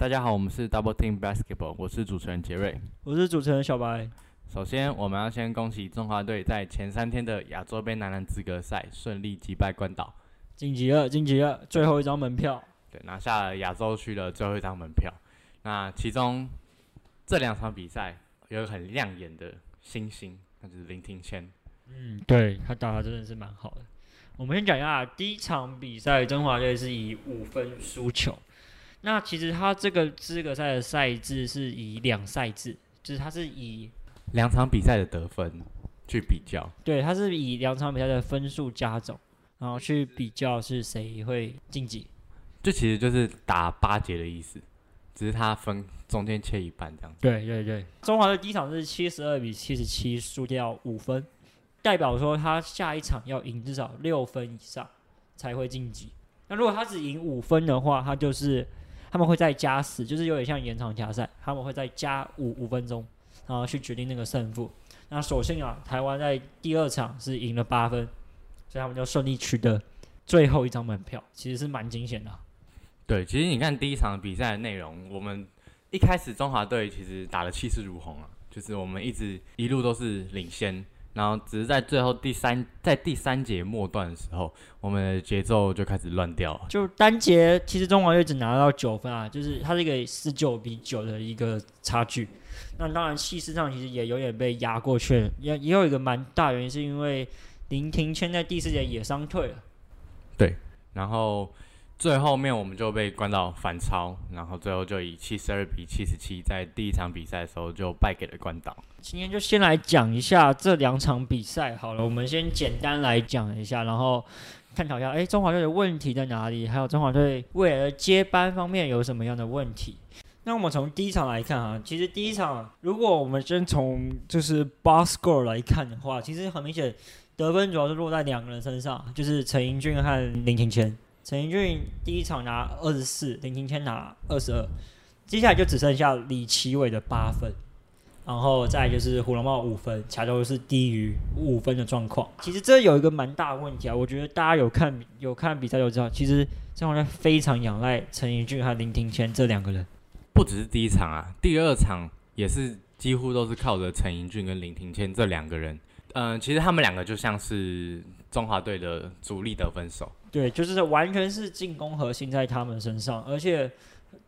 大家好，我们是 Double Team Basketball，我是主持人杰瑞。我是主持人小白。首先，我们要先恭喜中华队在前三天的亚洲杯男篮资格赛顺利击败关岛，晋级了，晋级了，最后一张门票。对，拿下了亚洲区的最后一张门票。那其中这两场比赛有一个很亮眼的星星，那就是林庭谦。嗯，对他打的真的是蛮好的。我们先讲一下第一场比赛，中华队是以五分输球。那其实他这个资格赛的赛制是以两赛制，就是他是以两场比赛的得分去比较。对，他是以两场比赛的分数加总，然后去比较是谁会晋级。这其实就是打八节的意思，只是他分中间切一半这样子。对对对，中华的第一场是七十二比七十七输掉五分，代表说他下一场要赢至少六分以上才会晋级。那如果他只赢五分的话，他就是他们会再加时，就是有点像延长加赛，他们会再加五五分钟，然后去决定那个胜负。那所幸啊，台湾在第二场是赢了八分，所以他们就顺利取得最后一张门票，其实是蛮惊险的。对，其实你看第一场比赛的内容，我们一开始中华队其实打的气势如虹啊，就是我们一直一路都是领先，然后只是在最后第三在第三节末段的时候，我们的节奏就开始乱掉了。就单节其实中华队只拿到九分啊，就是它是一个十九比九的一个差距。那当然气势上其实也有点被压过去，也也有一个蛮大原因是因为林庭谦在第四节也伤退了。对，然后。最后面我们就被关到反超，然后最后就以七十二比七十七，在第一场比赛的时候就败给了关岛。今天就先来讲一下这两场比赛好了，我们先简单来讲一下，然后探讨一下，哎，中华队的问题在哪里？还有中华队未来的接班方面有什么样的问题？那我们从第一场来看啊，其实第一场如果我们先从就是 box score 来看的话，其实很明显得分主要是落在两个人身上，就是陈英俊和林庭谦。陈英俊第一场拿二十四，林庭谦拿二十二，接下来就只剩下李奇伟的八分，然后再就是胡龙茂五分，其他都是低于五分的状况。其实这有一个蛮大的问题啊，我觉得大家有看有看比赛就知道，其实这场非常仰赖陈英俊和林庭谦这两个人。不只是第一场啊，第二场也是几乎都是靠着陈英俊跟林庭谦这两个人。嗯，其实他们两个就像是中华队的主力得分手。对，就是完全是进攻核心在他们身上，而且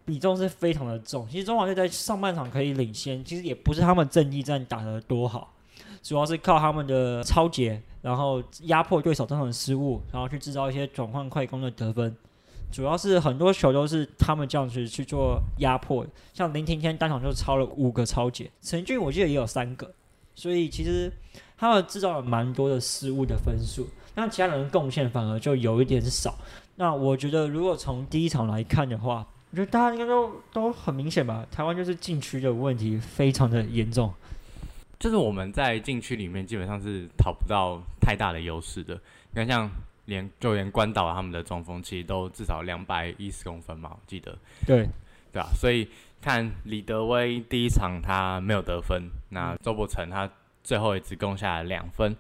比重是非常的重。其实中华队在上半场可以领先，其实也不是他们阵地战打得多好，主要是靠他们的超节，然后压迫对手造成失误，然后去制造一些转换快攻的得分。主要是很多球都是他们这样子去做压迫，像林庭天单场就超了五个超节，陈俊我记得也有三个，所以其实他们制造了蛮多的失误的分数。那其他人的贡献反而就有一点少。那我觉得，如果从第一场来看的话，我觉得大家应该都都很明显吧。台湾就是禁区的问题非常的严重，就是我们在禁区里面基本上是讨不到太大的优势的。你看，像连就连关岛他们的中锋其实都至少两百一十公分嘛，我记得。对，对啊。所以看李德威第一场他没有得分，那周伯成他最后也只攻下了两分。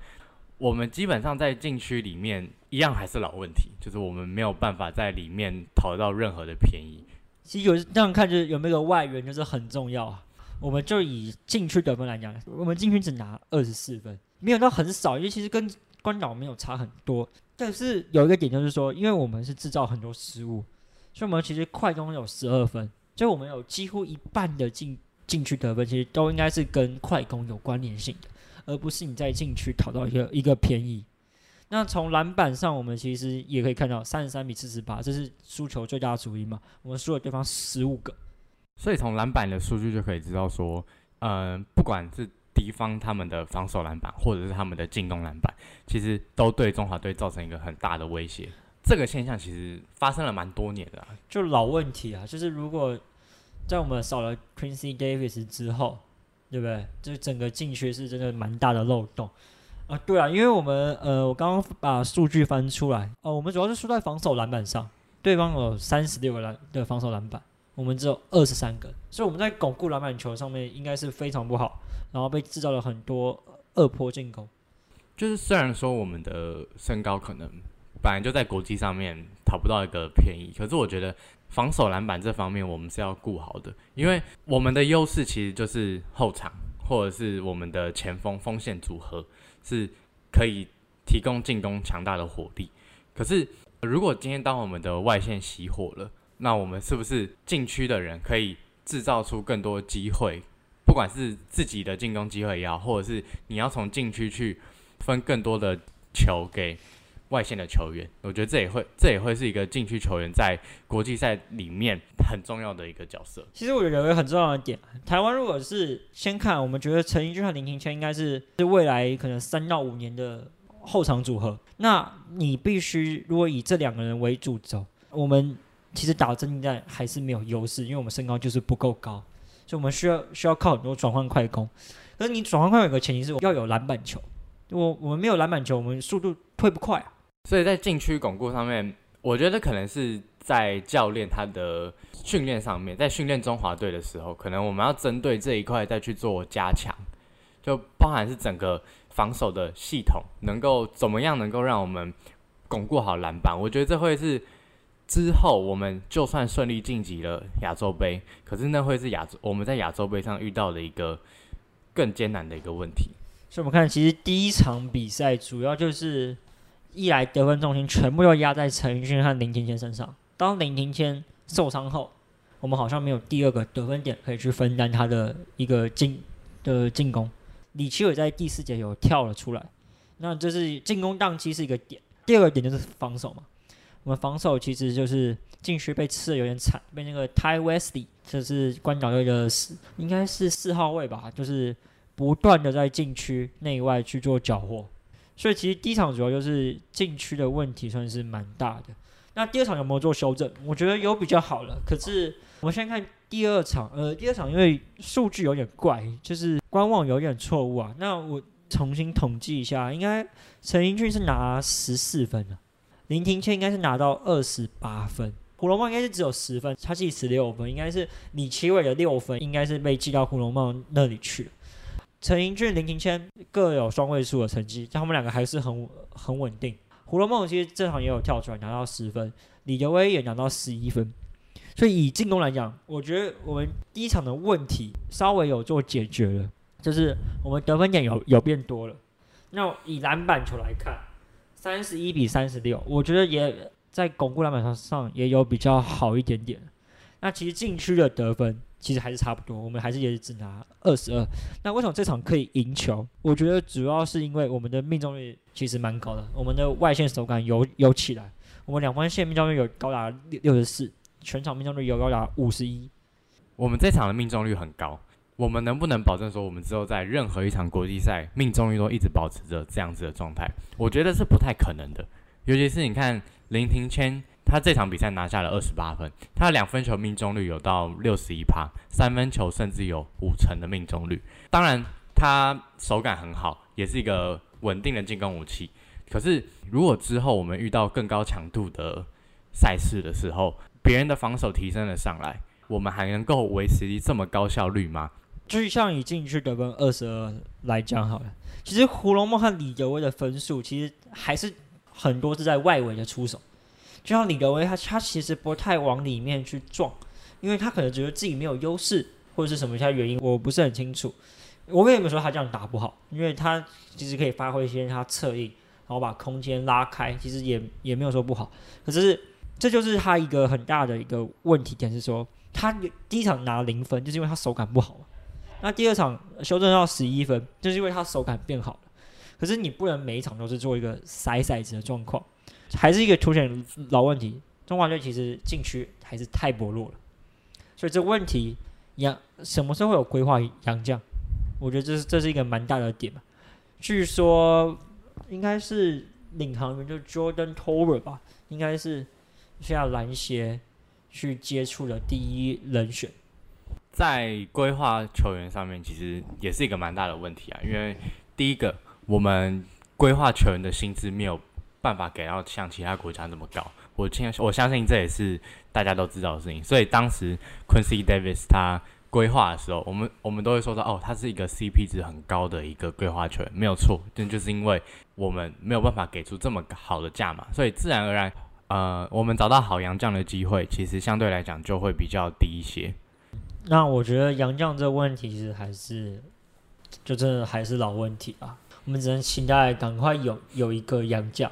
我们基本上在禁区里面一样还是老问题，就是我们没有办法在里面讨到任何的便宜。其实有这样看，就是有没有外援就是很重要。我们就以禁区得分来讲，我们禁区只拿二十四分，没有到很少，因为其实跟关岛没有差很多。但是有一个点就是说，因为我们是制造很多失误，所以我们其实快攻有十二分，就我们有几乎一半的禁禁区得分，其实都应该是跟快攻有关联性的。而不是你在禁区讨到一个一个便宜。那从篮板上，我们其实也可以看到三十三比四十八，这是输球最大的主因嘛？我们输了对方十五个。所以从篮板的数据就可以知道说，嗯，不管是敌方他们的防守篮板，或者是他们的进攻篮板，其实都对中华队造成一个很大的威胁。这个现象其实发生了蛮多年了，就老问题啊，就是如果在我们少了 Quincy Davis 之后。对不对？这整个禁区是真的蛮大的漏洞啊！对啊，因为我们呃，我刚刚把数据翻出来哦，我们主要是输在防守篮板上，对方有三十六个篮的防守篮板，我们只有二十三个，所以我们在巩固篮板球上面应该是非常不好，然后被制造了很多二坡进攻。就是虽然说我们的身高可能本来就在国际上面讨不到一个便宜。可是我觉得防守篮板这方面我们是要顾好的，因为我们的优势其实就是后场或者是我们的前锋锋线组合是可以提供进攻强大的火力。可是如果今天当我们的外线熄火了，那我们是不是禁区的人可以制造出更多机会？不管是自己的进攻机会也好，或者是你要从禁区去分更多的球给外线的球员，我觉得这也会这也会是一个禁区球员在国际赛里面很重要的一个角色。其实我觉得有一个很重要的点，台湾如果是先看，我们觉得陈英俊和林庭谦应该是是未来可能三到五年的后场组合。那你必须如果以这两个人为主轴，我们其实打阵战还是没有优势，因为我们身高就是不够高。所以我们需要需要靠很多转换快攻，可是你转换快攻有个前提是要有篮板球，我我们没有篮板球，我们速度会不快啊。所以在禁区巩固上面，我觉得可能是在教练他的训练上面，在训练中华队的时候，可能我们要针对这一块再去做加强，就包含是整个防守的系统能够怎么样能够让我们巩固好篮板，我觉得这会是。之后，我们就算顺利晋级了亚洲杯，可是那会是亚洲我们在亚洲杯上遇到的一个更艰难的一个问题。所以，我们看，其实第一场比赛主要就是一来得分重心全部都压在陈奕迅和林庭谦身上。当林庭谦受伤后，我们好像没有第二个得分点可以去分担他的一个进的进攻。李奇伟在第四节有跳了出来，那这是进攻档期是一个点。第二个点就是防守嘛。我们防守其实就是禁区被吃的有点惨，被那个 Ty Wesley，这是关岛队的四，应该是四号位吧，就是不断的在禁区内外去做缴获，所以其实第一场主要就是禁区的问题算是蛮大的。那第二场有没有做修正？我觉得有比较好了。可是我们先看第二场，呃，第二场因为数据有点怪，就是观望有点错误啊。那我重新统计一下，应该陈英俊是拿十四分的。林庭谦应该是拿到二十八分，胡龙茂应该是只有十分，他记十六分，应该是李奇伟的六分，应该是被记到胡龙茂那里去了。陈英俊、林庭谦各有双位数的成绩，但他们两个还是很很稳定。胡龙茂其实这场也有跳出来拿到十分，李德威也拿到十一分，所以以进攻来讲，我觉得我们第一场的问题稍微有做解决了，就是我们得分点有有变多了。那以篮板球来看。三十一比三十六，我觉得也在巩固篮板上上也有比较好一点点。那其实禁区的得分其实还是差不多，我们还是也只拿二十二。那为什么这场可以赢球？我觉得主要是因为我们的命中率其实蛮高的，我们的外线手感有有起来，我们两方线命中率有高达六六十四，全场命中率有高达五十一。我们这场的命中率很高。我们能不能保证说，我们之后在任何一场国际赛命中率都一直保持着这样子的状态？我觉得是不太可能的。尤其是你看林庭谦，他这场比赛拿下了二十八分，他的两分球命中率有到六十一趴，三分球甚至有五成的命中率。当然，他手感很好，也是一个稳定的进攻武器。可是，如果之后我们遇到更高强度的赛事的时候，别人的防守提升了上来，我们还能够维持这么高效率吗？就像以进去得分二十二来讲好了，其实胡龙梦和李德威的分数其实还是很多是在外围的出手。就像李德威，他他其实不太往里面去撞，因为他可能觉得自己没有优势，或者是什么其他原因，我不是很清楚。我跟你们说，他这样打不好，因为他其实可以发挥一些他侧翼，然后把空间拉开，其实也也没有说不好。可是这就是他一个很大的一个问题点，是说他第一场拿零分，就是因为他手感不好。那第二场修正到十一分，就是因为他手感变好了。可是你不能每一场都是做一个筛骰子的状况，还是一个凸显老问题。中华队其实禁区还是太薄弱了，所以这问题杨什么时候会有规划杨将？我觉得这是这是一个蛮大的点嘛。据说应该是领航员就 Jordan Tower 吧，应该是需要篮协去接触的第一人选。在规划球员上面，其实也是一个蛮大的问题啊。因为第一个，我们规划球员的薪资没有办法给到像其他国家那么高。我相我相信这也是大家都知道的事情。所以当时 Quincy Davis 他规划的时候，我们我们都会说到哦，他是一个 CP 值很高的一个规划权，没有错。但就是因为我们没有办法给出这么好的价码，所以自然而然，呃，我们找到好洋将的机会，其实相对来讲就会比较低一些。那我觉得杨将这个问题其实还是，就真的还是老问题啊。我们只能期待赶快有有一个杨将。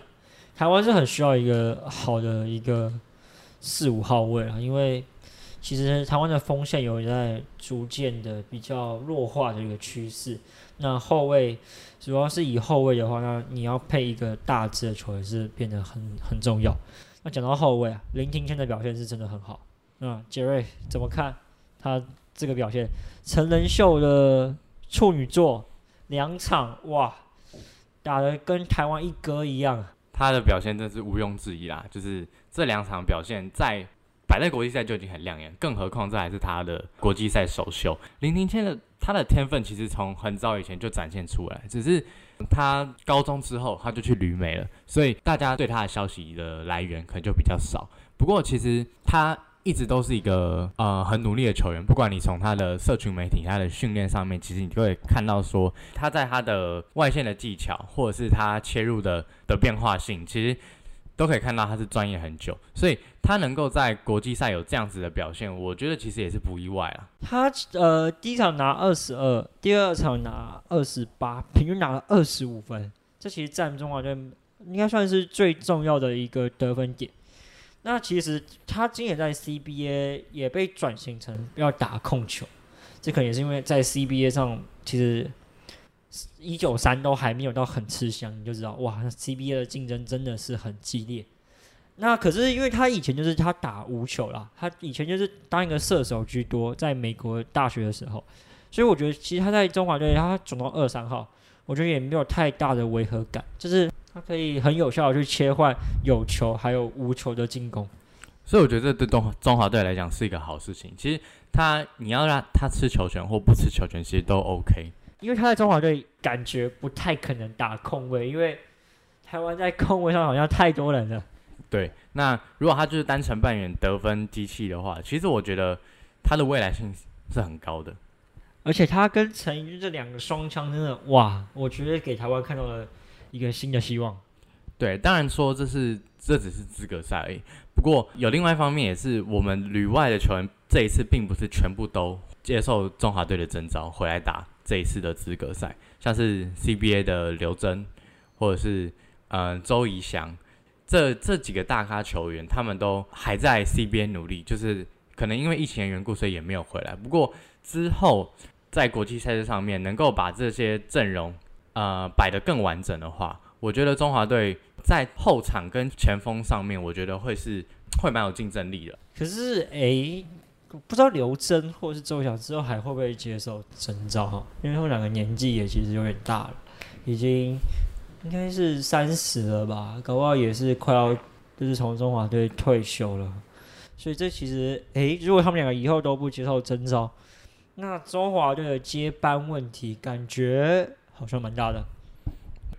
台湾是很需要一个好的一个四五号位啊，因为其实台湾的锋线有在逐渐的比较弱化的一个趋势。那后卫主要是以后卫的话，那你要配一个大只的球员是变得很很重要。那讲到后卫啊，林庭谦的表现是真的很好。那杰瑞怎么看他这个表现？成人秀的处女座两场哇，打的跟台湾一哥一样。他的表现真是毋庸置疑啦，就是这两场表现在摆在国际赛就已经很亮眼，更何况这还是他的国际赛首秀。林庭谦的他的天分其实从很早以前就展现出来，只是他高中之后他就去旅美了，所以大家对他的消息的来源可能就比较少。不过其实他。一直都是一个呃很努力的球员，不管你从他的社群媒体、他的训练上面，其实你就会看到说他在他的外线的技巧，或者是他切入的的变化性，其实都可以看到他是专业很久，所以他能够在国际赛有这样子的表现，我觉得其实也是不意外啊。他呃第一场拿二十二，第二场拿二十八，平均拿了二十五分，这其实占中华队应该算是最重要的一个得分点。那其实他今年在 CBA 也被转型成要打控球，这可能也是因为在 CBA 上，其实一九三都还没有到很吃香，你就知道哇，CBA 的竞争真的是很激烈。那可是因为他以前就是他打无球啦，他以前就是当一个射手居多，在美国大学的时候，所以我觉得其实他在中华队他总共二三号，我觉得也没有太大的违和感，就是。他可以很有效的去切换有球还有无球的进攻，所以我觉得这对中中华队来讲是一个好事情。其实他你要让他吃球权或不吃球权，其实都 OK。因为他在中华队感觉不太可能打控位，因为台湾在控位上好像太多人了。对，那如果他就是单纯扮演得分机器的话，其实我觉得他的未来性是很高的。而且他跟陈怡这两个双枪真的哇，我觉得给台湾看到了。一个新的希望，对，当然说这是这只是资格赛而已。不过有另外一方面，也是我们旅外的球员这一次并不是全部都接受中华队的征召回来打这一次的资格赛，像是 CBA 的刘真，或者是嗯周怡翔，这这几个大咖球员，他们都还在 CBA 努力，就是可能因为疫情的缘故，所以也没有回来。不过之后在国际赛事上面能够把这些阵容。呃，摆得更完整的话，我觉得中华队在后场跟前锋上面，我觉得会是会蛮有竞争力的。可是，哎，不知道刘真或是周晓之后还会不会接受征召哈？因为他们两个年纪也其实有点大了，已经应该是三十了吧，搞不好也是快要就是从中华队退休了。所以这其实，哎，如果他们两个以后都不接受征召，那中华队的接班问题感觉。好像蛮大的。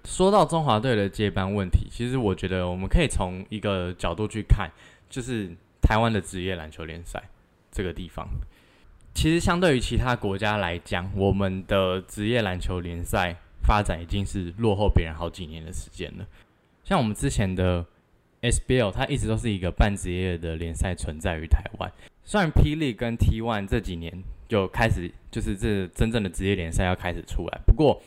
说到中华队的接班问题，其实我觉得我们可以从一个角度去看，就是台湾的职业篮球联赛这个地方。其实相对于其他国家来讲，我们的职业篮球联赛发展已经是落后别人好几年的时间了。像我们之前的 SBL，它一直都是一个半职业的联赛存在于台湾。虽然霹雳跟 T1 这几年就开始，就是这真正的职业联赛要开始出来，不过。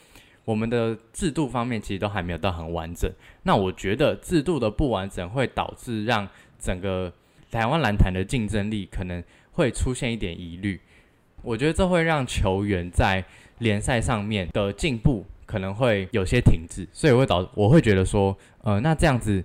我们的制度方面其实都还没有到很完整，那我觉得制度的不完整会导致让整个台湾篮坛的竞争力可能会出现一点疑虑。我觉得这会让球员在联赛上面的进步可能会有些停滞，所以会导我会觉得说，呃，那这样子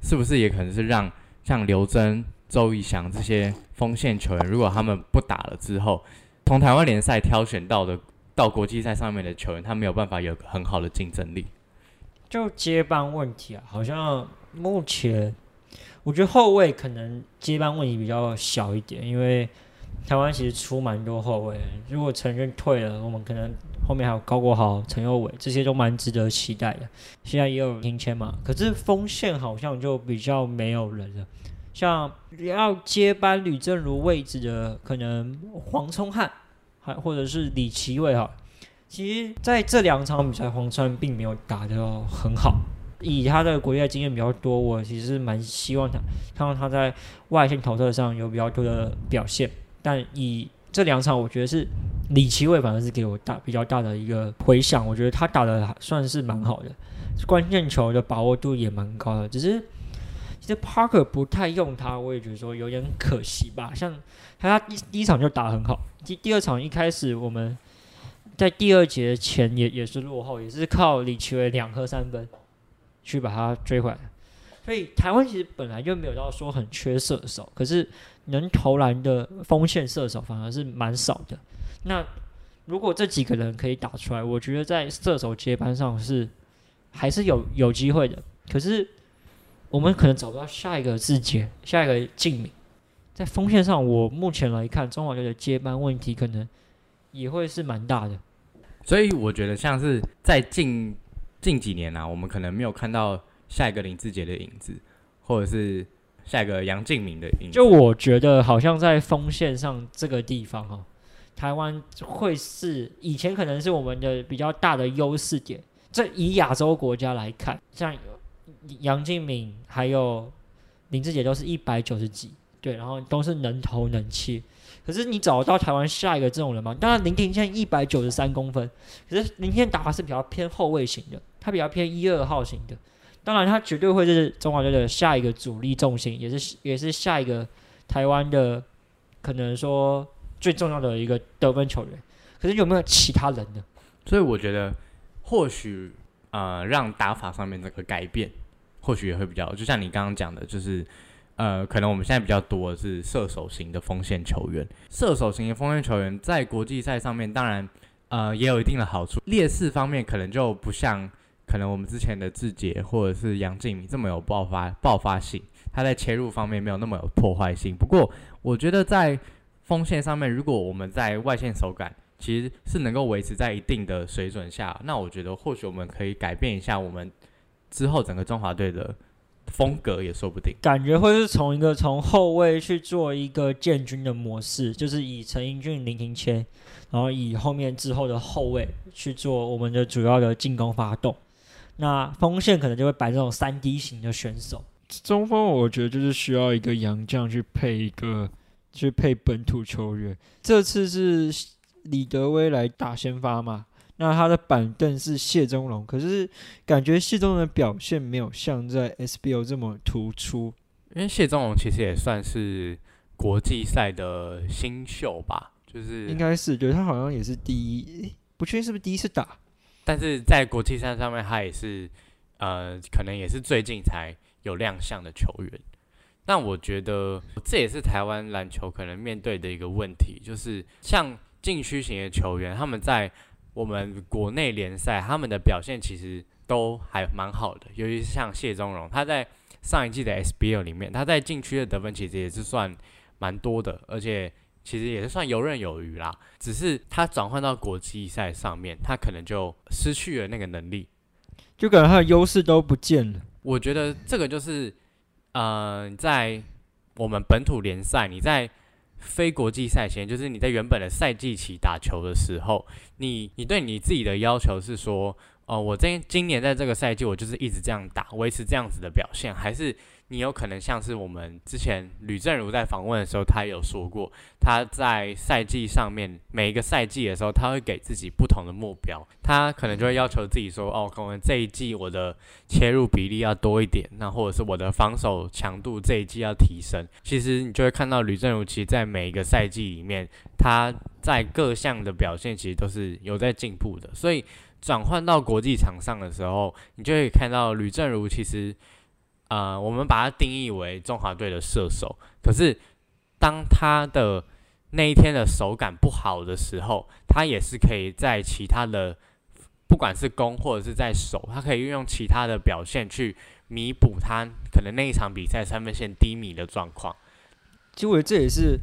是不是也可能是让像刘真、周逸翔这些锋线球员，如果他们不打了之后，从台湾联赛挑选到的。到国际赛上面的球员，他没有办法有很好的竞争力。就接班问题啊，好像目前我觉得后卫可能接班问题比较小一点，因为台湾其实出蛮多后卫。如果陈任退了，我们可能后面还有高国豪、陈佑伟，这些都蛮值得期待的。现在也有听签嘛，可是锋线好像就比较没有人了。像要接班吕正如位置的，可能黄聪汉。还或者是李奇伟哈，其实在这两场比赛，黄川并没有打得很好。以他的国际经验比较多，我其实蛮希望他看到他在外线投射上有比较多的表现。但以这两场，我觉得是李奇伟反而是给我大比较大的一个回响。我觉得他打的算是蛮好的，关键球的把握度也蛮高的。只是其实 Parker 不太用他，我也觉得说有点可惜吧。像他第第一场就打很好，第第二场一开始我们在第二节前也也是落后，也是靠李奇伟两颗三分。去把他追回来，所以台湾其实本来就没有到说很缺射手，可是能投篮的锋线射手反而是蛮少的。那如果这几个人可以打出来，我觉得在射手接班上是还是有有机会的。可是我们可能找不到下一个字节，下一个敬敏，在锋线上，我目前来看，中华队的接班问题可能也会是蛮大的。所以我觉得像是在近。近几年啊，我们可能没有看到下一个林志杰的影子，或者是下一个杨敬明的影子。就我觉得，好像在锋线上这个地方哈，台湾会是以前可能是我们的比较大的优势点。这以亚洲国家来看，像杨敬敏还有林志杰都是一百九十几，对，然后都是能投能切。可是你找到台湾下一个这种人吗？当然林庭现在一百九十三公分，可是林庭打法是比较偏后卫型的。他比较偏一二号型的，当然他绝对会是中华队的下一个主力重心，也是也是下一个台湾的可能说最重要的一个得分球员。可是有没有其他人呢？所以我觉得或许呃让打法上面这个改变，或许也会比较，就像你刚刚讲的，就是呃可能我们现在比较多的是射手型的锋线球员，射手型的锋线球员在国际赛上面当然呃也有一定的好处，劣势方面可能就不像。可能我们之前的志杰或者是杨敬敏这么有爆发爆发性，他在切入方面没有那么有破坏性。不过，我觉得在锋线上面，如果我们在外线手感其实是能够维持在一定的水准下，那我觉得或许我们可以改变一下我们之后整个中华队的风格也说不定。感觉会是从一个从后卫去做一个建军的模式，就是以陈英俊、林庭谦，然后以后面之后的后卫去做我们的主要的进攻发动。那锋线可能就会摆这种三 D 型的选手，中锋我觉得就是需要一个洋将去配一个，去配本土球员。这次是李德威来打先发嘛？那他的板凳是谢宗龙，可是感觉谢宗龙的表现没有像在 SBO 这么突出。因为谢宗龙其实也算是国际赛的新秀吧，就是应该是，觉得他好像也是第一，不确定是不是第一次打。但是在国际赛上面，他也是，呃，可能也是最近才有亮相的球员。但我觉得这也是台湾篮球可能面对的一个问题，就是像禁区型的球员，他们在我们国内联赛，他们的表现其实都还蛮好的。尤其是像谢宗荣，他在上一季的 SBL 里面，他在禁区的得分其实也是算蛮多的，而且。其实也是算游刃有余啦，只是他转换到国际赛上面，他可能就失去了那个能力，就感觉他的优势都不见了。我觉得这个就是，呃，在我们本土联赛，你在非国际赛前，就是你在原本的赛季起打球的时候，你你对你自己的要求是说，哦，我今今年在这个赛季，我就是一直这样打，维持这样子的表现，还是？你有可能像是我们之前吕正如在访问的时候，他有说过，他在赛季上面每一个赛季的时候，他会给自己不同的目标，他可能就会要求自己说，哦，可能这一季我的切入比例要多一点，那或者是我的防守强度这一季要提升。其实你就会看到吕正如其实在每一个赛季里面，他在各项的表现其实都是有在进步的。所以转换到国际场上的时候，你就会看到吕正如其实。呃，我们把它定义为中华队的射手。可是，当他的那一天的手感不好的时候，他也是可以在其他的，不管是攻或者是在守，他可以运用其他的表现去弥补他可能那一场比赛三分线低迷的状况。其实这也是，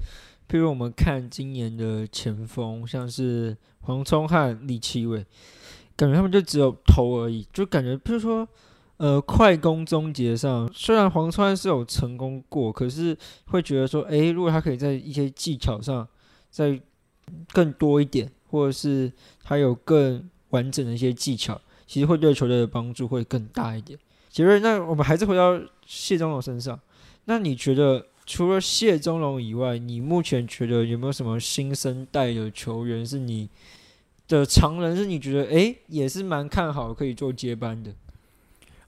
譬如我们看今年的前锋，像是黄聪和李奇伟，感觉他们就只有投而已，就感觉譬如说。呃，快攻终结上，虽然黄川是有成功过，可是会觉得说，诶，如果他可以在一些技巧上再更多一点，或者是他有更完整的一些技巧，其实会对球队的帮助会更大一点。杰瑞，那我们还是回到谢宗龙身上，那你觉得除了谢宗龙以外，你目前觉得有没有什么新生代的球员是你的常人，是你觉得诶也是蛮看好可以做接班的？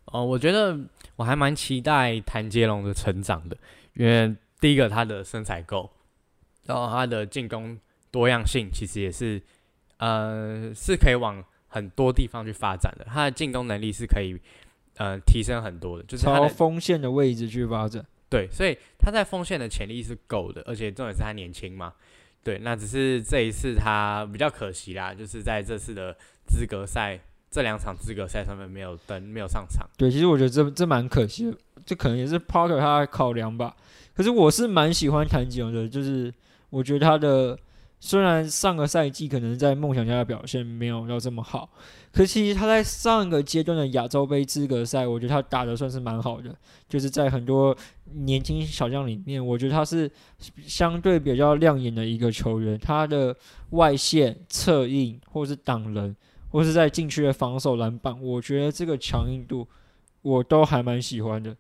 哦，我觉得我还蛮期待谭杰龙的成长的，因为第一个他的身材够，然后他的进攻多样性其实也是，呃，是可以往很多地方去发展的。他的进攻能力是可以，呃，提升很多的，就是他朝的锋线的位置去发展。对，所以他在锋线的潜力是够的，而且重点是他年轻嘛。对，那只是这一次他比较可惜啦，就是在这次的资格赛这两场资格赛上面没有登，没有上场。对，其实我觉得这这蛮可惜的，这可能也是 Parker 他的考量吧。可是我是蛮喜欢谭吉龙的，就是我觉得他的虽然上个赛季可能在梦想家的表现没有到这么好，可其实他在上一个阶段的亚洲杯资格赛，我觉得他打的算是蛮好的，就是在很多年轻小将里面，我觉得他是相对比较亮眼的一个球员，他的外线、策应或是挡人。或是在禁区的防守篮板，我觉得这个强硬度我都还蛮喜欢的。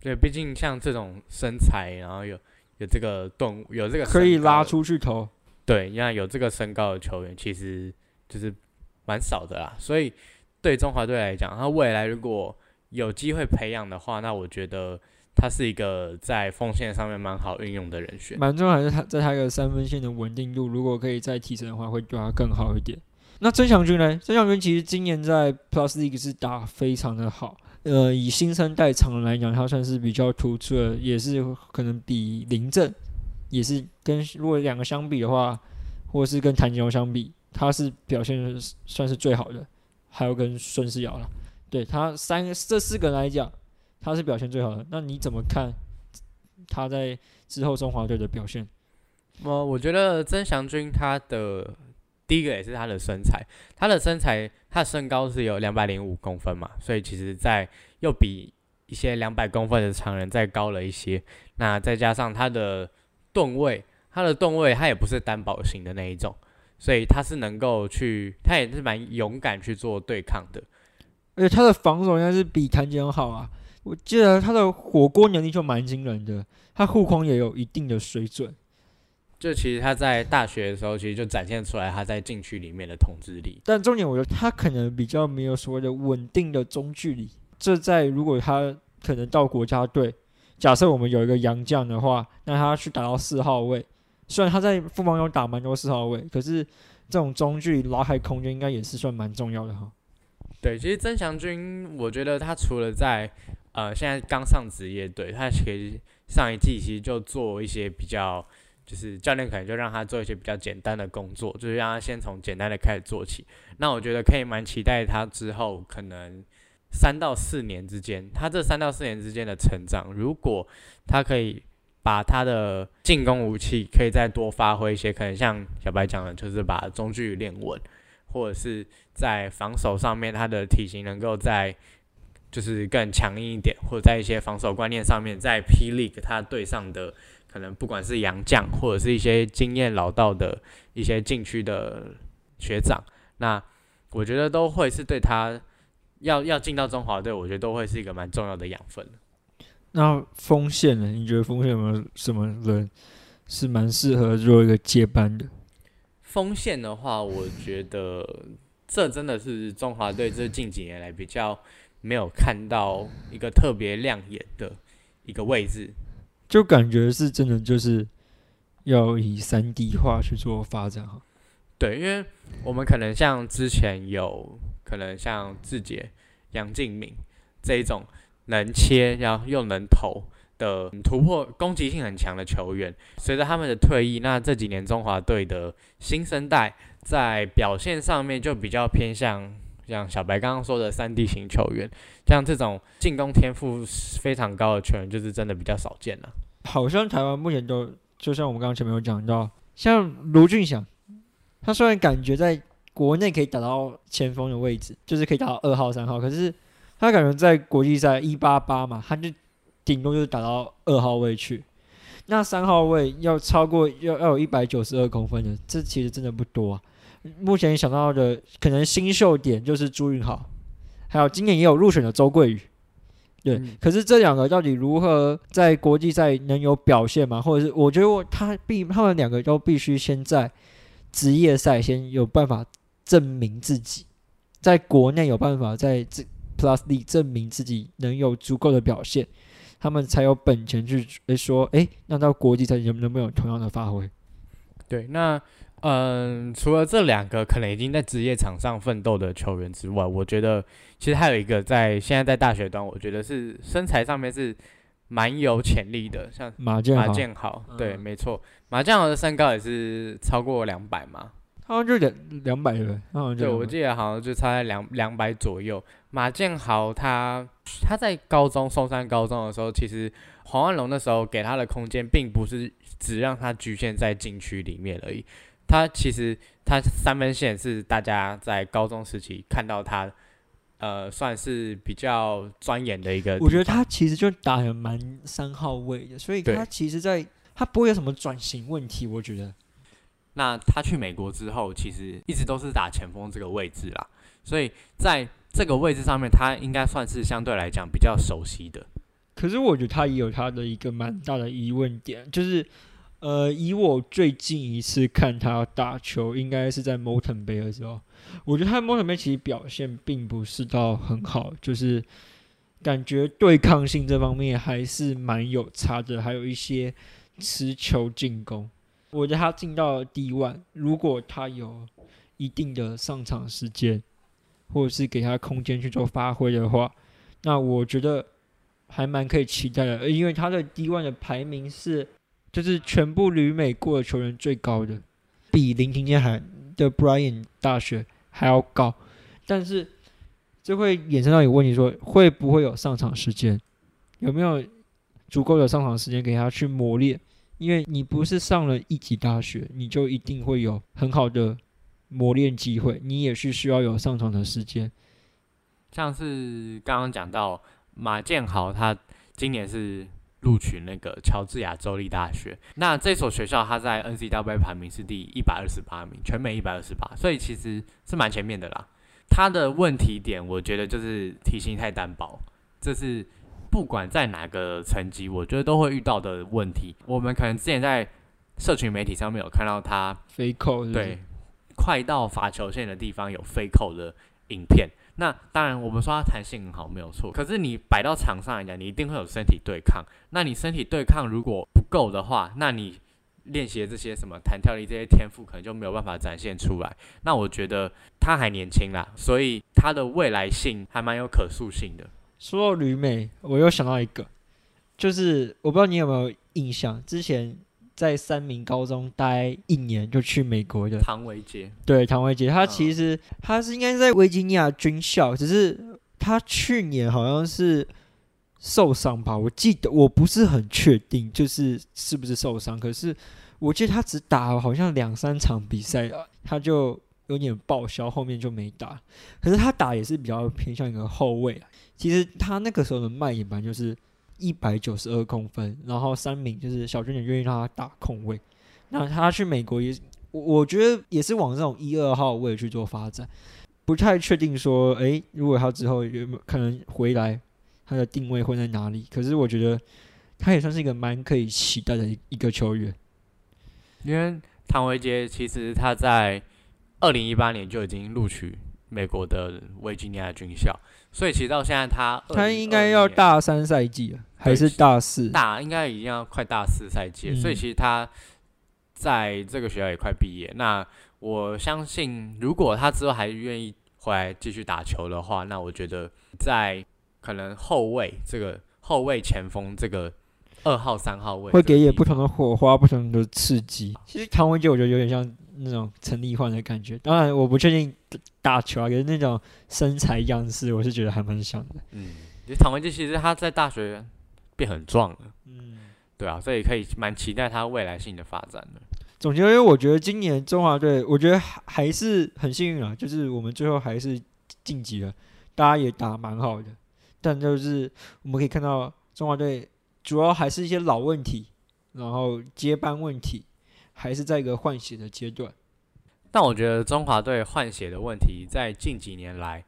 对，毕竟像这种身材，然后有有这个动，有这个可以拉出去投。对，那有这个身高的球员，其实就是蛮少的啦。所以对中华队来讲，他未来如果有机会培养的话，那我觉得他是一个在锋线上面蛮好运用的人选。蛮重要还是他在他个三分线的稳定度，如果可以再提升的话，会对他更好一点。那曾祥军呢？曾祥军其实今年在 Plus League 是打非常的好，呃，以新生代场来讲，他算是比较突出的，也是可能比林振，也是跟如果两个相比的话，或者是跟谭吉龙相比，他是表现算是最好的，还有跟孙思尧了，对他三个这四个人来讲，他是表现最好的。那你怎么看他在之后中华队的表现？我我觉得曾祥军他的第一个也是他的身材，他的身材他的身高是有两百零五公分嘛，所以其实在又比一些两百公分的常人再高了一些。那再加上他的吨位，他的吨位他也不是单薄型的那一种，所以他是能够去，他也是蛮勇敢去做对抗的。而且他的防守应该是比谭杰龙好啊。我记得他的火锅能力就蛮惊人的，他护框也有一定的水准。就其实他在大学的时候，其实就展现出来他在禁区里面的统治力。但重点，我觉得他可能比较没有所谓的稳定的中距离。这在如果他可能到国家队，假设我们有一个洋将的话，那他去打到四号位，虽然他在富邦有打蛮多四号位，可是这种中距离拉开空间应该也是算蛮重要的哈。对，其实曾祥军，我觉得他除了在呃现在刚上职业队，他其实上一季其实就做一些比较，就是教练可能就让他做一些比较简单的工作，就是让他先从简单的开始做起。那我觉得可以蛮期待他之后可能三到四年之间，他这三到四年之间的成长，如果他可以把他的进攻武器可以再多发挥一些，可能像小白讲的，就是把中距离练稳，或者是在防守上面他的体型能够再就是更强硬一点，或者在一些防守观念上面，在 P League 他对上的可能不管是洋将或者是一些经验老道的一些禁区的学长，那我觉得都会是对他要要进到中华队，我觉得都会是一个蛮重要的养分。那锋线呢？你觉得锋线有没有什么人是蛮适合做一个接班的？锋线的话，我觉得这真的是中华队这近几年来比较没有看到一个特别亮眼的一个位置。就感觉是真的就是要以三 D 化去做发展哈。对，因为我们可能像之前有可能像志杰、杨敬敏这一种能切然后又能投的突破攻击性很强的球员，随着他们的退役，那这几年中华队的新生代在表现上面就比较偏向像小白刚刚说的三 D 型球员，像这种进攻天赋非常高的球员，就是真的比较少见了。好像台湾目前都，就像我们刚刚前面有讲到，像卢俊祥，他虽然感觉在国内可以打到前锋的位置，就是可以打到二号、三号，可是他感觉在国际赛一八八嘛，他就顶多就是打到二号位去。那三号位要超过要要有一百九十二公分的，这其实真的不多啊。目前想到的可能新秀点就是朱云豪，还有今年也有入选的周桂宇。对，嗯可是这两个到底如何在国际赛能有表现吗？或者是我觉得他必他们两个都必须先在职业赛先有办法证明自己，在国内有办法在这 Plus League 证明自己能有足够的表现，他们才有本钱去诶说，诶，那到国际赛能能不能有同样的发挥？对，那嗯，除了这两个可能已经在职业场上奋斗的球员之外，我觉得其实还有一个在现在在大学端，我觉得是身材上面是蛮有潜力的，像马马健豪，健豪，对，嗯没错，马健豪的身高也是超过两百嘛，好像就两两百人，他好像就对，我记得好像就差在两两百左右。马健豪他他在高中松山高中的时候，其实黄万龙那时候给他的空间，并不是只让他局限在禁区里面而已。他其实他三分线是大家在高中时期看到他，呃，算是比较钻研的一个。我觉得他其实就打的蛮三号位的，所以他其实在他不会有什么转型问题，我觉得。那他去美国之后，其实一直都是打前锋这个位置啦，所以在这个位置上面，他应该算是相对来讲比较熟悉的。可是我觉得他也有他的一个蛮大的疑问点，就是呃，以我最近一次看他打球，应该是在 Molten Bay 的时候，我觉得他在 Molten Bay 其实表现并不是到很好，就是感觉对抗性这方面还是蛮有差的，还有一些持球进攻。我觉得他进到 D one，如果他有一定的上场时间，或者是给他空间去做发挥的话，那我觉得还蛮可以期待的。因为他的 D one 的排名是就是全部旅美过的球员最高的，比林廷坚还的 Brian 大学还要高。但是这会衍生到一个问题说会不会有上场时间？有没有足够的上场时间给他去磨练？因为你不是上了一级大学，你就一定会有很好的磨练机会，你也是需要有上场的时间。像是刚刚讲到马建豪，他今年是录取那个乔治亚州立大学。那这所学校它在 NCWA 排名是第一百二十八名，全美一百二十八，所以其实是蛮前面的啦。它的问题点，我觉得就是体型太单薄，这是不管在哪个层级，我觉得都会遇到的问题。我们可能之前在社群媒体上面有看到他飞扣对，快到罚球线的地方有飞扣的影片。那当然，我们说它弹性很好，没有错。可是你摆到场上来讲，你一定会有身体对抗。那你身体对抗如果不够的话，那你练习的这些什么弹跳力这些天赋，可能就没有办法展现出来。那我觉得他还年轻啦，所以他的未来性还蛮有可塑性的。说到旅美，我又想到一个，就是我不知道你有没有印象，之前在三明高中待一年就去美国的，唐维杰，对唐维杰，他嗯其实、他是应该是在维吉尼亚军校，只是他去年好像是受伤吧，我记得我不是很确定，就是是不是受伤，可是我记得他只打了好像两三场比赛，他就有点报销，后面就没打。可是他打也是比较偏向一个后卫啊。其实他那个时候的卖点吧就是一百九十二公分，然后三名就是小军也愿意让他打控卫。那他去美国也，我我觉得也是往这种一二号位去做发展，不太确定说，诶，如果他之后有没有可能回来，他的定位会在哪里？可是我觉得他也算是一个蛮可以期待的一一个球员。因为唐维杰其实他在二零一八年就已经录取美国的维吉尼亚军校，所以其实到现在他他应该要大三赛季了，还是大四？大应该已经要快大四赛季，嗯所以其实他在这个学校也快毕业。那我相信，如果他之后还愿意回来继续打球的话，那我觉得在可能后卫这个后卫前锋这个二号、三号位会给也不同的火花，不同的刺激。其实唐文杰我觉得有点像那种陈立焕的感觉，当然我不确定打球啊，可是那种身材样式，我是觉得还蛮像的。嗯，其实唐文杰其实他在大学变很壮了，嗯，对啊，所以可以蛮期待他未来性的发展的。总结，因为我觉得今年中华队，我觉得还还是很幸运啊，就是我们最后还是晋级了，大家也打蛮好的，但就是我们可以看到中华队主要还是一些老问题，然后接班问题，还是在一个换血的阶段？但我觉得中华队换血的问题，在近几年来，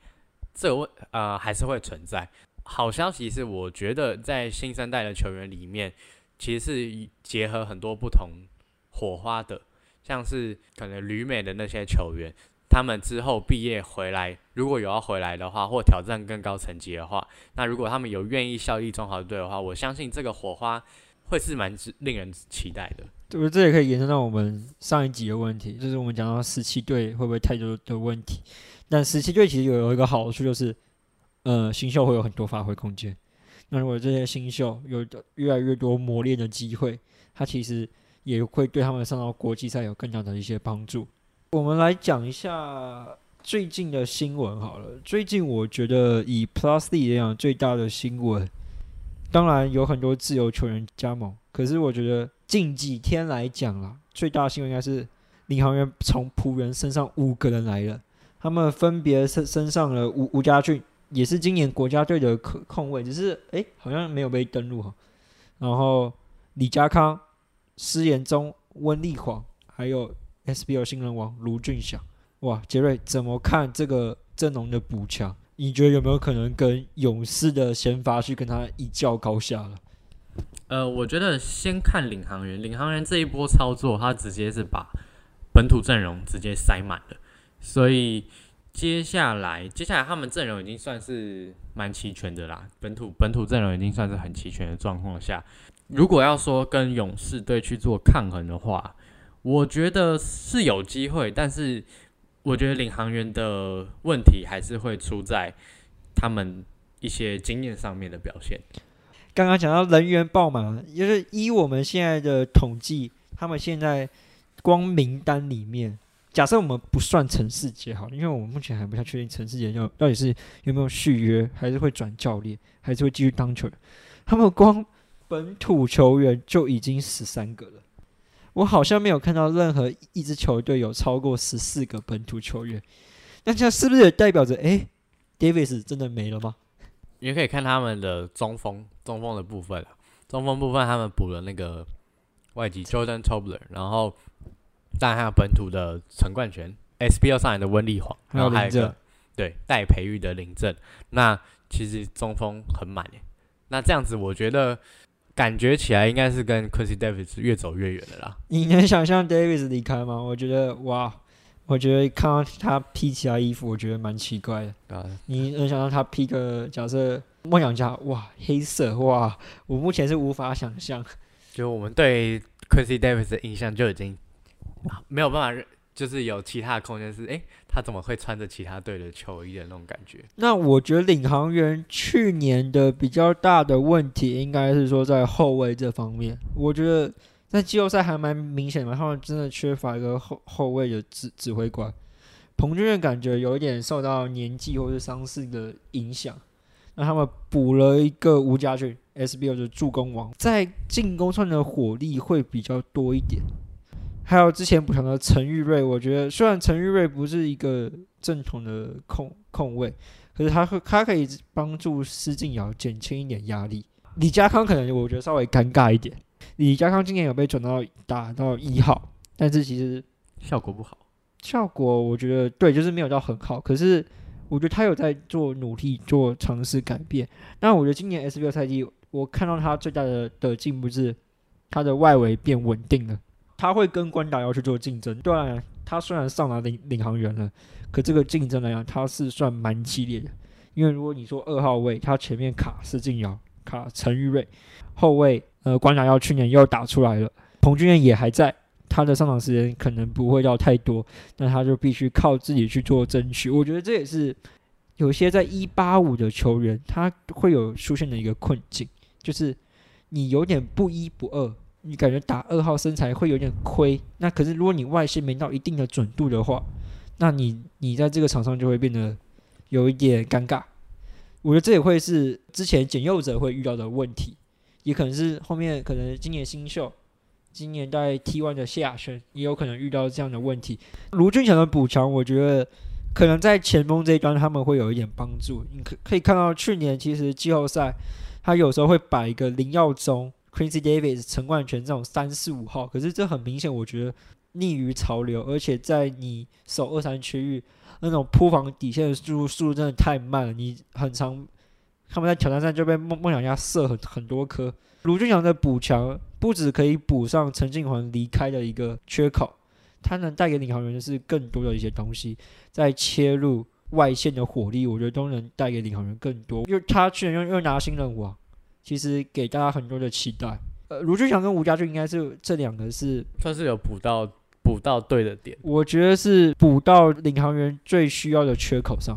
这个问呃还是会存在。好消息是，我觉得在新生代的球员里面，其实是结合很多不同火花的，像是可能旅美的那些球员，他们之后毕业回来，如果有要回来的话，或挑战更高层级的话，那如果他们有愿意效力中华队的话，我相信这个火花会是蛮令人期待的。对不？这也可以延伸到我们上一集的问题，就是我们讲到十七队会不会太多的问题？但十七队其实有有一个好处就是。呃，新秀会有很多发挥空间。那如果这些新秀有越来越多磨练的机会，他其实也会对他们上到国际赛有更大的一些帮助。我们来讲一下最近的新闻好了。最近我觉得以 Plus D 来讲，最大的新闻，当然有很多自由球员加盟。可是我觉得近几天来讲啦，最大的新闻应该是领航员从仆人身上五个人来了，他们分别身身上了吴吴家俊。也是今年国家队的控控位，只是哎，好像没有被登录哈。然后李家康、施延忠、温立煌，还有 SBL 新人王卢俊祥。哇，杰瑞怎么看这个阵容的补强？你觉得有没有可能跟勇士的先发去跟他一较高下了？呃，我觉得先看领航员，领航员这一波操作，他直接是把本土阵容直接塞满了，所以。接下来，接下来他们阵容已经算是蛮齐全的啦。本土本土阵容已经算是很齐全的状况下，如果要说跟勇士队去做抗衡的话，我觉得是有机会。但是，我觉得领航员的问题还是会出在他们一些经验上面的表现。刚刚讲到人员爆满，就是依我们现在的统计，他们现在光名单里面。假设我们不算陈世杰好，因为我们目前还不太确定陈世杰要到底是有没有续约，还是会转教练，还是会继续当球员。他们光本土球员就已经十三个了，我好像没有看到任何一支球队有超过十四个本土球员。那这样是不是也代表着，哎，Davis 真的没了吗？也可以看他们的中锋，中锋的部分啊，中锋部分他们补了那个外籍 Jordan Tobler，然后。当然还有本土的陈冠权，SBL 上来的温丽煌，然后还有一个对待培育的林振。那其实中锋很满耶。那这样子，我觉得感觉起来应该是跟 Quincy Davis 越走越远的啦。你能想象 Davis 离开吗？我觉得哇，我觉得看到他披其他衣服，我觉得蛮奇怪的。啊，你能想到他披个假设梦想家哇黑色哇？我目前是无法想象。就我们对 Quincy Davis 的印象就已经。没有办法，就是有其他的空间是，哎，他怎么会穿着其他队的球衣的那种感觉？那我觉得领航员去年的比较大的问题，应该是说在后卫这方面。我觉得在季后赛还蛮明显的，他们真的缺乏一个后后卫的指指挥官。彭俊的感觉有一点受到年纪或者伤势的影响，那他们补了一个吴家俊，SBL 的助攻王，在进攻上的火力会比较多一点。还有之前补强的陈玉瑞，我觉得虽然陈玉瑞不是一个正统的控控卫，可是他会他可以帮助施晋尧减轻一点压力。李家康可能我觉得稍微尴尬一点。李家康今年有被转到打到一号，但是其实效果不好。效果我觉得对，就是没有到很好。可是我觉得他有在做努力，做尝试改变。那我觉得今年 SBL 赛季，我看到他最大的的进步是他的外围变稳定了。他会跟关达要去做竞争，对啊，他虽然上了领领航员了，可这个竞争来讲，他是算蛮激烈的。因为如果你说二号位，他前面卡施晋尧，卡陈玉瑞，后卫呃关达要去年又打出来了，彭俊彦也还在，他的上场时间可能不会要太多，那他就必须靠自己去做争取。我觉得这也是有些在一八五的球员，他会有出现的一个困境，就是你有点不一不二。你感觉打二号身材会有点亏，那可是如果你外线没到一定的准度的话，那你你在这个场上就会变得有一点尴尬。我觉得这也会是之前简佑者会遇到的问题，也可能是后面可能今年新秀，今年在 T one 的谢亚轩也有可能遇到这样的问题。卢俊强的补强，我觉得可能在前锋这一端他们会有一点帮助。你可可以看到去年其实季后赛他有时候会摆一个林耀宗。Quincy Davis、陈冠泉这种三四五号，可是这很明显，我觉得逆于潮流，而且在你守二三区域那种铺防底线的速度速度真的太慢了，你很长，他们在挑战赛就被梦梦想家射很很多颗。卢俊祥的补强不止可以补上陈静环离开的一个缺口，他能带给领航员的是更多的一些东西，在切入外线的火力，我觉得都能带给领航员更多。因为他去年又又拿新人王，其实给大家很多的期待。呃，卢俊祥跟吴家俊应该是这两个是，算是有补到补到对的点。我觉得是补到领航员最需要的缺口上。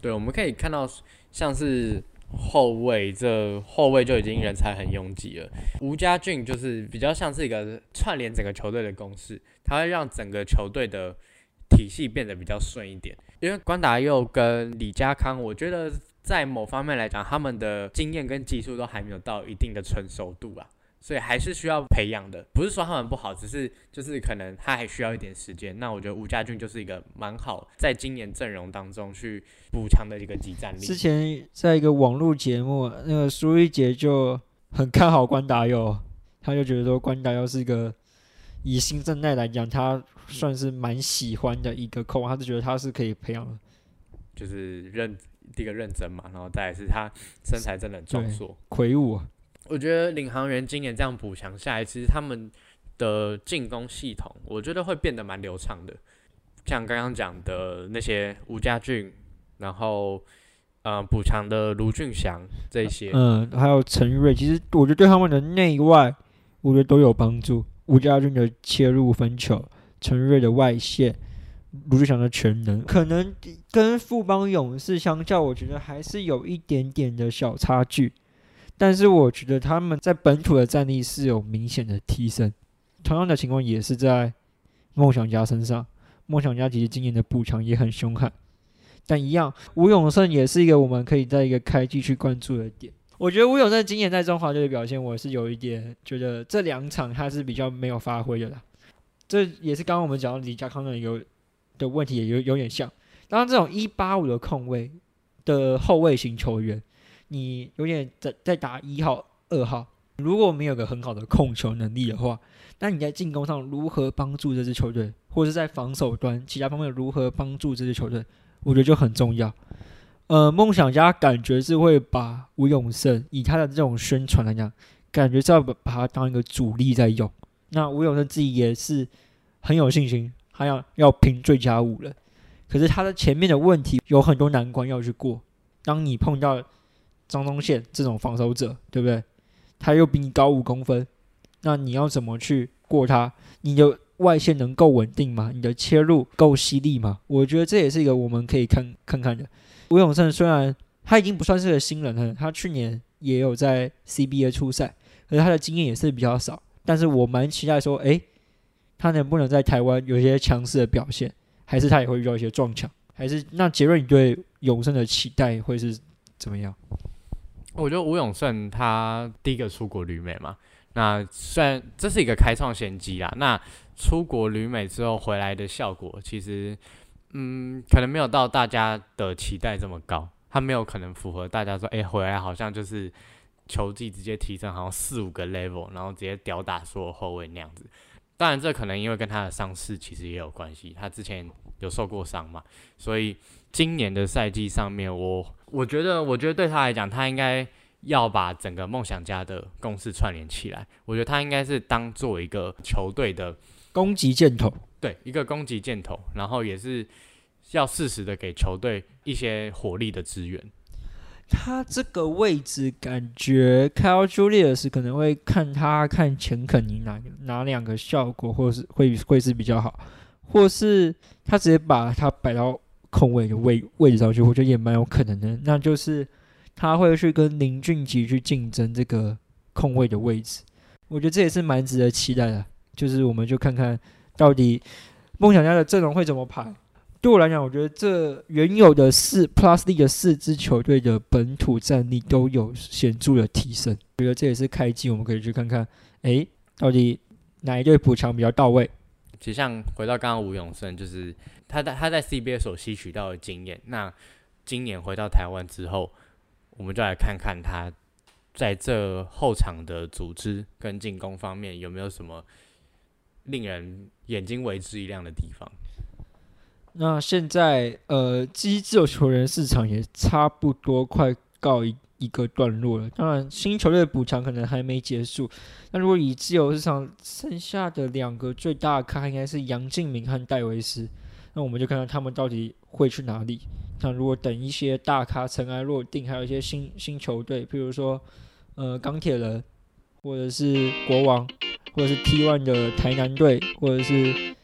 对，我们可以看到像是后卫，这后卫就已经人才很拥挤了。吴家俊就是比较像是一个串联整个球队的公式，他会让整个球队的体系变得比较顺一点。因为关达佑跟李家康，我觉得在某方面来讲，他们的经验跟技术都还没有到一定的成熟度啊。所以还是需要培养的，不是说他们不好，只是就是可能他还需要一点时间。那我觉得吴家俊就是一个蛮好，在今年阵容当中去补强的一个集战力。之前在一个网络节目，那个苏一杰就很看好关达佑，他就觉得说关达佑是一个以新生代来讲，他算是蛮喜欢的一个控，他就觉得他是可以培养，就是认第一个认真嘛，然后再来是他身材真的很壮硕魁梧。我觉得领航员今年这样补强下来，其实他们的进攻系统，我觉得会变得蛮流畅的。像刚刚讲的那些吴家俊，然后呃补强的卢俊祥这些，嗯，还有陈瑞，其实我觉得对他们的内外，我觉得都有帮助。吴家俊的切入分球，陈瑞的外线，卢俊祥的全能，可能跟富邦勇士相较，我觉得还是有一点点的小差距。但是我觉得他们在本土的战力是有明显的提升，同样的情况也是在梦想家身上。梦想家其实今年的补强也很凶悍，但一样，吴永胜也是一个我们可以在一个开季去关注的点。我觉得吴永胜今年在中华队的表现，我是有一点觉得这两场他是比较没有发挥的啦。这也是刚刚我们讲到李家康的有的问题，也有有点像。当然，这种一八五的控卫的后卫型球员。你有点在在打一号、二号，如果没有个很好的控球能力的话，那你在进攻上如何帮助这支球队，或者是在防守端其他方面如何帮助这支球队，我觉得就很重要。呃，梦想家感觉是会把吴永胜以他的这种宣传来讲，感觉是要把把他当一个主力在用。那吴永胜自己也是很有信心，他要要拼最佳五人，可是他的前面的问题有很多难关要去过。当你碰到张宗宪这种防守者，对不对？他又比你高五公分，那你要怎么去过他？你的外线能够稳定吗？你的切入够犀利吗？我觉得这也是一个我们可以看看看的。吴永胜虽然他已经不算是个新人了，他去年也有在 CBA 出赛，可是他的经验也是比较少。但是我蛮期待说，诶，他能不能在台湾有一些强势的表现？还是他也会遇到一些撞墙？还是那杰瑞，你对永胜的期待会是怎么样？我觉得吴永胜他第一个出国旅美嘛，那虽然这是一个开创先机啦，那出国旅美之后回来的效果，其实嗯，可能没有到大家的期待这么高，他没有可能符合大家说，哎，回来好像就是球技直接提升，好像四五个 level，然后直接吊打所有后卫那样子。当然，这可能因为跟他的伤势其实也有关系，他之前有受过伤嘛，所以今年的赛季上面我。我觉得，我觉得对他来讲，他应该要把整个梦想家的公司串联起来。我觉得他应该是当做一个球队的攻击箭头，对，一个攻击箭头，然后也是要适时的给球队一些火力的支援。他这个位置感觉，Kyle Julius 可能会看他看钱肯尼哪哪两个效果，或是会会是比较好，或是他直接把他摆到。空位的位位置上去，我觉得也蛮有可能的。那就是他会去跟林俊杰去竞争这个空位的位置，我觉得这也是蛮值得期待的。就是我们就看看到底梦想家的阵容会怎么排。对我来讲，我觉得这原有的四 Plus D 的四支球队的本土战力都有显著的提升。我觉得这也是开机，我们可以去看看，哎，到底哪一队补强比较到位。其实像回到刚刚吴永胜，就是他在他在 CBA 所吸取到的经验。那今年回到台湾之后，我们就来看看他在这后场的组织跟进攻方面，有没有什么令人眼睛为之一亮的地方？那现在呃，基自由球员市场也差不多快告一一个段落了。当然，新球队的补强可能还没结束。那如果以自由市场剩下的两个最大咖，应该是杨敬明和戴维斯。那我们就看看他们到底会去哪里。那如果等一些大咖尘埃落定，还有一些新新球队，比如说呃钢铁人，或者是国王，或者是 T1 的台南队，或者是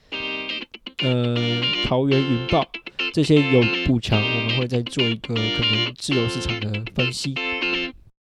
呃桃园云豹，这些有补强，我们会再做一个可能自由市场的分析。